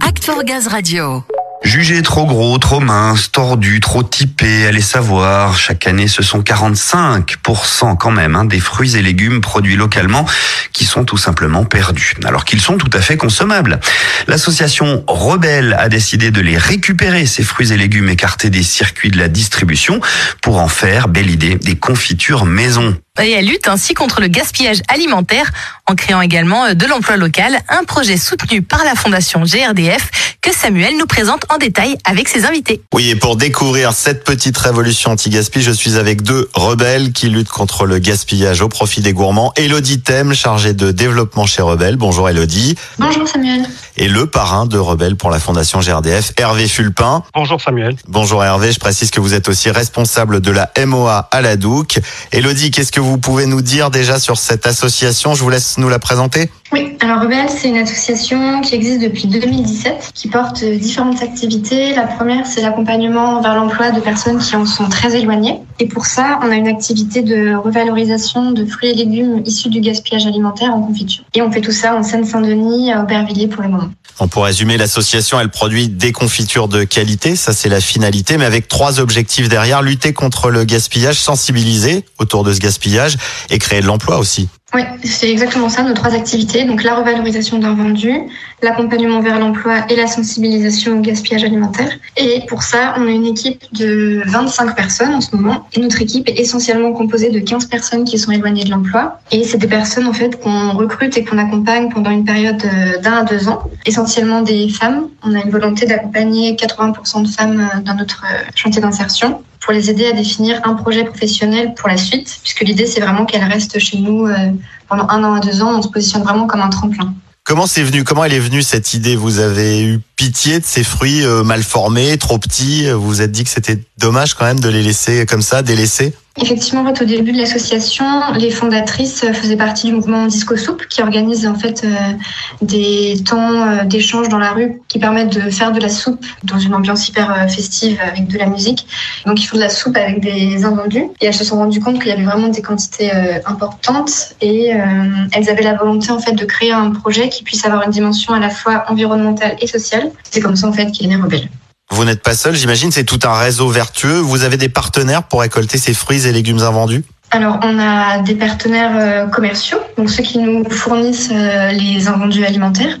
Act Gaz Radio. Jugé trop gros, trop mince, tordu, trop typé, allez savoir. Chaque année, ce sont 45% quand même hein, des fruits et légumes produits localement qui sont tout simplement perdus, alors qu'ils sont tout à fait consommables. L'association Rebelle a décidé de les récupérer, ces fruits et légumes écartés des circuits de la distribution, pour en faire, belle idée, des confitures maison. Et elle lutte ainsi contre le gaspillage alimentaire en créant également euh, de l'emploi local, un projet soutenu par la fondation GRDF que Samuel nous présente en détail avec ses invités. Oui, et pour découvrir cette petite révolution anti-gaspi, je suis avec deux rebelles qui luttent contre le gaspillage au profit des gourmands. Elodie Thème, chargée de développement chez Rebelle. Bonjour Elodie. Bonjour Samuel. Et le parrain de Rebelle pour la fondation GRDF, Hervé Fulpin. Bonjour Samuel. Bonjour Hervé, je précise que vous êtes aussi responsable de la MOA à la Douque. Elodie, qu'est-ce que vous pouvez nous dire déjà sur cette association? Je vous laisse nous la présenter. Oui, alors Rebelle, c'est une association qui existe depuis 2017, qui porte différentes activités. La première, c'est l'accompagnement vers l'emploi de personnes qui en sont très éloignées. Et pour ça, on a une activité de revalorisation de fruits et légumes issus du gaspillage alimentaire en confiture. Et on fait tout ça en Seine-Saint-Denis, à Aubervilliers pour le moment. On pour résumer, l'association, elle produit des confitures de qualité, ça c'est la finalité, mais avec trois objectifs derrière, lutter contre le gaspillage, sensibiliser autour de ce gaspillage et créer de l'emploi aussi. Oui, c'est exactement ça, nos trois activités. Donc la revalorisation d'un vendu, l'accompagnement vers l'emploi et la sensibilisation au gaspillage alimentaire. Et pour ça, on a une équipe de 25 personnes en ce moment. Et notre équipe est essentiellement composée de 15 personnes qui sont éloignées de l'emploi. Et c'est des personnes en fait qu'on recrute et qu'on accompagne pendant une période d'un à deux ans. Essentiellement des femmes. On a une volonté d'accompagner 80% de femmes dans notre chantier d'insertion pour les aider à définir un projet professionnel pour la suite, puisque l'idée c'est vraiment qu'elles restent chez nous pendant un an à deux ans. On se positionne vraiment comme un tremplin. Comment c'est venu Comment elle est venue cette idée? Vous avez eu pitié de ces fruits mal formés, trop petits? Vous vous êtes dit que c'était dommage quand même de les laisser comme ça, délaissés? Effectivement, en fait, au début de l'association, les fondatrices faisaient partie du mouvement Disco Soup, qui organise en fait euh, des temps euh, d'échange dans la rue qui permettent de faire de la soupe dans une ambiance hyper euh, festive avec de la musique. Donc, ils font de la soupe avec des invendus. Et elles se sont rendues compte qu'il y avait vraiment des quantités importantes et elles avaient la volonté en fait de créer un projet qui puisse avoir une dimension à la fois environnementale et sociale. C'est comme ça en fait qu'il est né Rebelle. Vous n'êtes pas seul, j'imagine, c'est tout un réseau vertueux. Vous avez des partenaires pour récolter ces fruits et légumes invendus? Alors, on a des partenaires commerciaux, donc ceux qui nous fournissent les invendus alimentaires.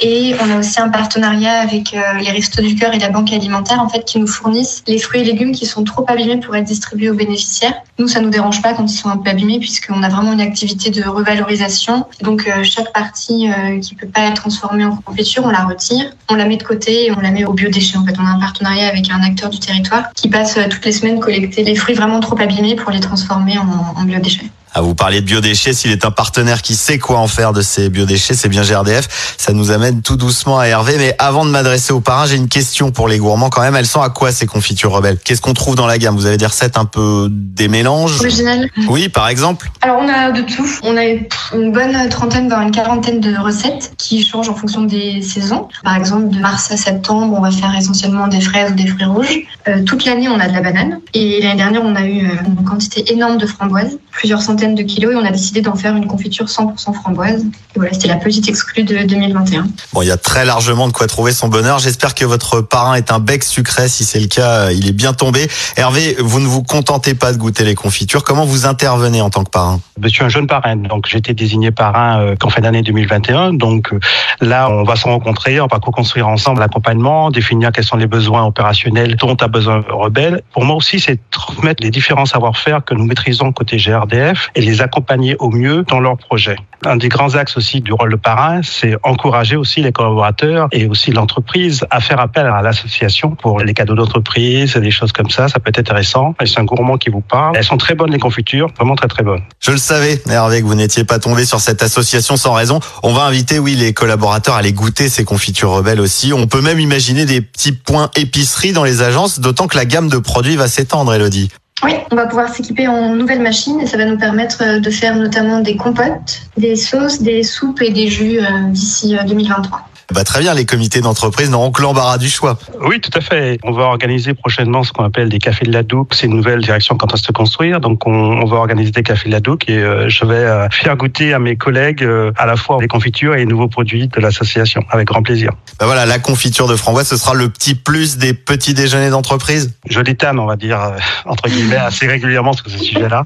Et on a aussi un partenariat avec les Restos du Cœur et la Banque alimentaire, en fait, qui nous fournissent les fruits et légumes qui sont trop abîmés pour être distribués aux bénéficiaires. Nous, ça nous dérange pas quand ils sont un peu abîmés, puisqu'on a vraiment une activité de revalorisation. Donc, chaque partie qui peut pas être transformée en confiture, on la retire, on la met de côté et on la met au biodéchet. En fait, on a un partenariat avec un acteur du territoire qui passe toutes les semaines collecter les fruits vraiment trop abîmés pour les transformer en en, biodéchets. Ah, vous parliez de biodéchets, s'il est un partenaire qui sait quoi en faire de ces biodéchets, c'est bien GRDF. Ça nous amène tout doucement à Hervé. Mais avant de m'adresser aux parrains, j'ai une question pour les gourmands quand même. Elles sont à quoi ces confitures rebelles Qu'est-ce qu'on trouve dans la gamme? Vous avez des recettes un peu des mélanges? Originales Oui, par exemple Alors on a de tout. On a une bonne trentaine, voire une quarantaine de recettes qui changent en fonction des saisons. Par exemple, de mars à septembre, on va faire essentiellement des fraises ou des fruits rouges. Euh, toute l'année, on a de la banane. Et l'année dernière, on a eu une quantité énorme de framboises, plusieurs centaines de kilos et on a décidé d'en faire une confiture 100% framboise. Et voilà, c'était la petite exclue de 2021. Bon, il y a très largement de quoi trouver son bonheur. J'espère que votre parrain est un bec sucré. Si c'est le cas, il est bien tombé. Hervé, vous ne vous contentez pas de goûter les confitures. Comment vous intervenez en tant que parrain? Je suis un jeune parrain, donc j'ai été désigné parrain euh, qu'en fin d'année 2021. Donc euh, là, on va se rencontrer, on va co-construire ensemble l'accompagnement, définir quels sont les besoins opérationnels dont a besoin Rebelle. Pour moi aussi, c'est transmettre les différents savoir-faire que nous maîtrisons côté GRDF et les accompagner au mieux dans leurs projets. Un des grands axes aussi du rôle de parrain, c'est encourager aussi les collaborateurs et aussi l'entreprise à faire appel à l'association pour les cadeaux d'entreprise, des choses comme ça. Ça peut être intéressant. C'est un gourmand qui vous parle. Elles sont très bonnes les confitures, vraiment très très bonnes. Je le savais, Hervé, que vous n'étiez pas tombé sur cette association sans raison. On va inviter, oui, les collaborateurs à aller goûter ces confitures rebelles aussi. On peut même imaginer des petits points épicerie dans les agences, d'autant que la gamme de produits va s'étendre, Elodie. Oui, on va pouvoir s'équiper en nouvelles machines et ça va nous permettre euh, de faire notamment des compotes, des sauces, des soupes et des jus euh, d'ici 2023. Bah, très bien, les comités d'entreprise n'auront que l'embarras du choix. Oui, tout à fait. On va organiser prochainement ce qu'on appelle des cafés de la Douque. C'est une nouvelle direction quand on se construire. Donc, on, on, va organiser des cafés de la Douque et euh, je vais euh, faire goûter à mes collègues euh, à la fois les confitures et les nouveaux produits de l'association avec grand plaisir. Bah voilà, la confiture de framboise, ce sera le petit plus des petits déjeuners d'entreprise. Je détane, on va dire, entre guillemets, assez régulièrement sur ce sujet-là.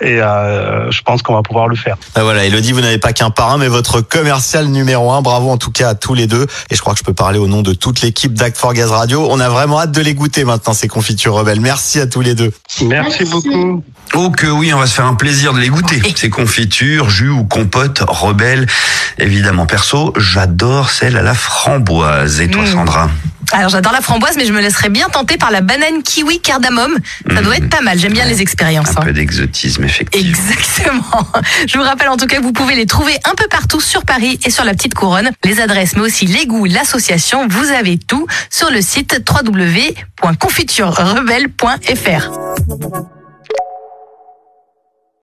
Et je pense qu'on va pouvoir le faire. Bah voilà, Elodie, vous n'avez pas qu'un parrain, mais votre commercial numéro un. Bravo en tout cas à tous les deux. Et je crois que je peux parler au nom de toute l'équipe d'Act for Gaz Radio. On a vraiment hâte de les goûter maintenant, ces confitures rebelles. Merci à tous les deux. Merci, beaucoup. Oh que oui, on va se faire un plaisir de les goûter. Ces confitures, jus ou compotes rebelles. Évidemment, perso, j'adore celle à la framboise. Et toi, Mmh. Sandra? Alors j'adore la framboise, mais je me laisserais bien tenter par la banane kiwi cardamome. Ça Mmh. doit être pas mal. J'aime bien les expériences. Un hein. peu d'exotisme, effectivement. Exactement. Je vous rappelle en tout cas que vous pouvez les trouver un peu partout sur Paris et sur la petite couronne. Les adresses, mais aussi les goûts, l'association, vous avez tout sur le site www.confiturerebelle.fr.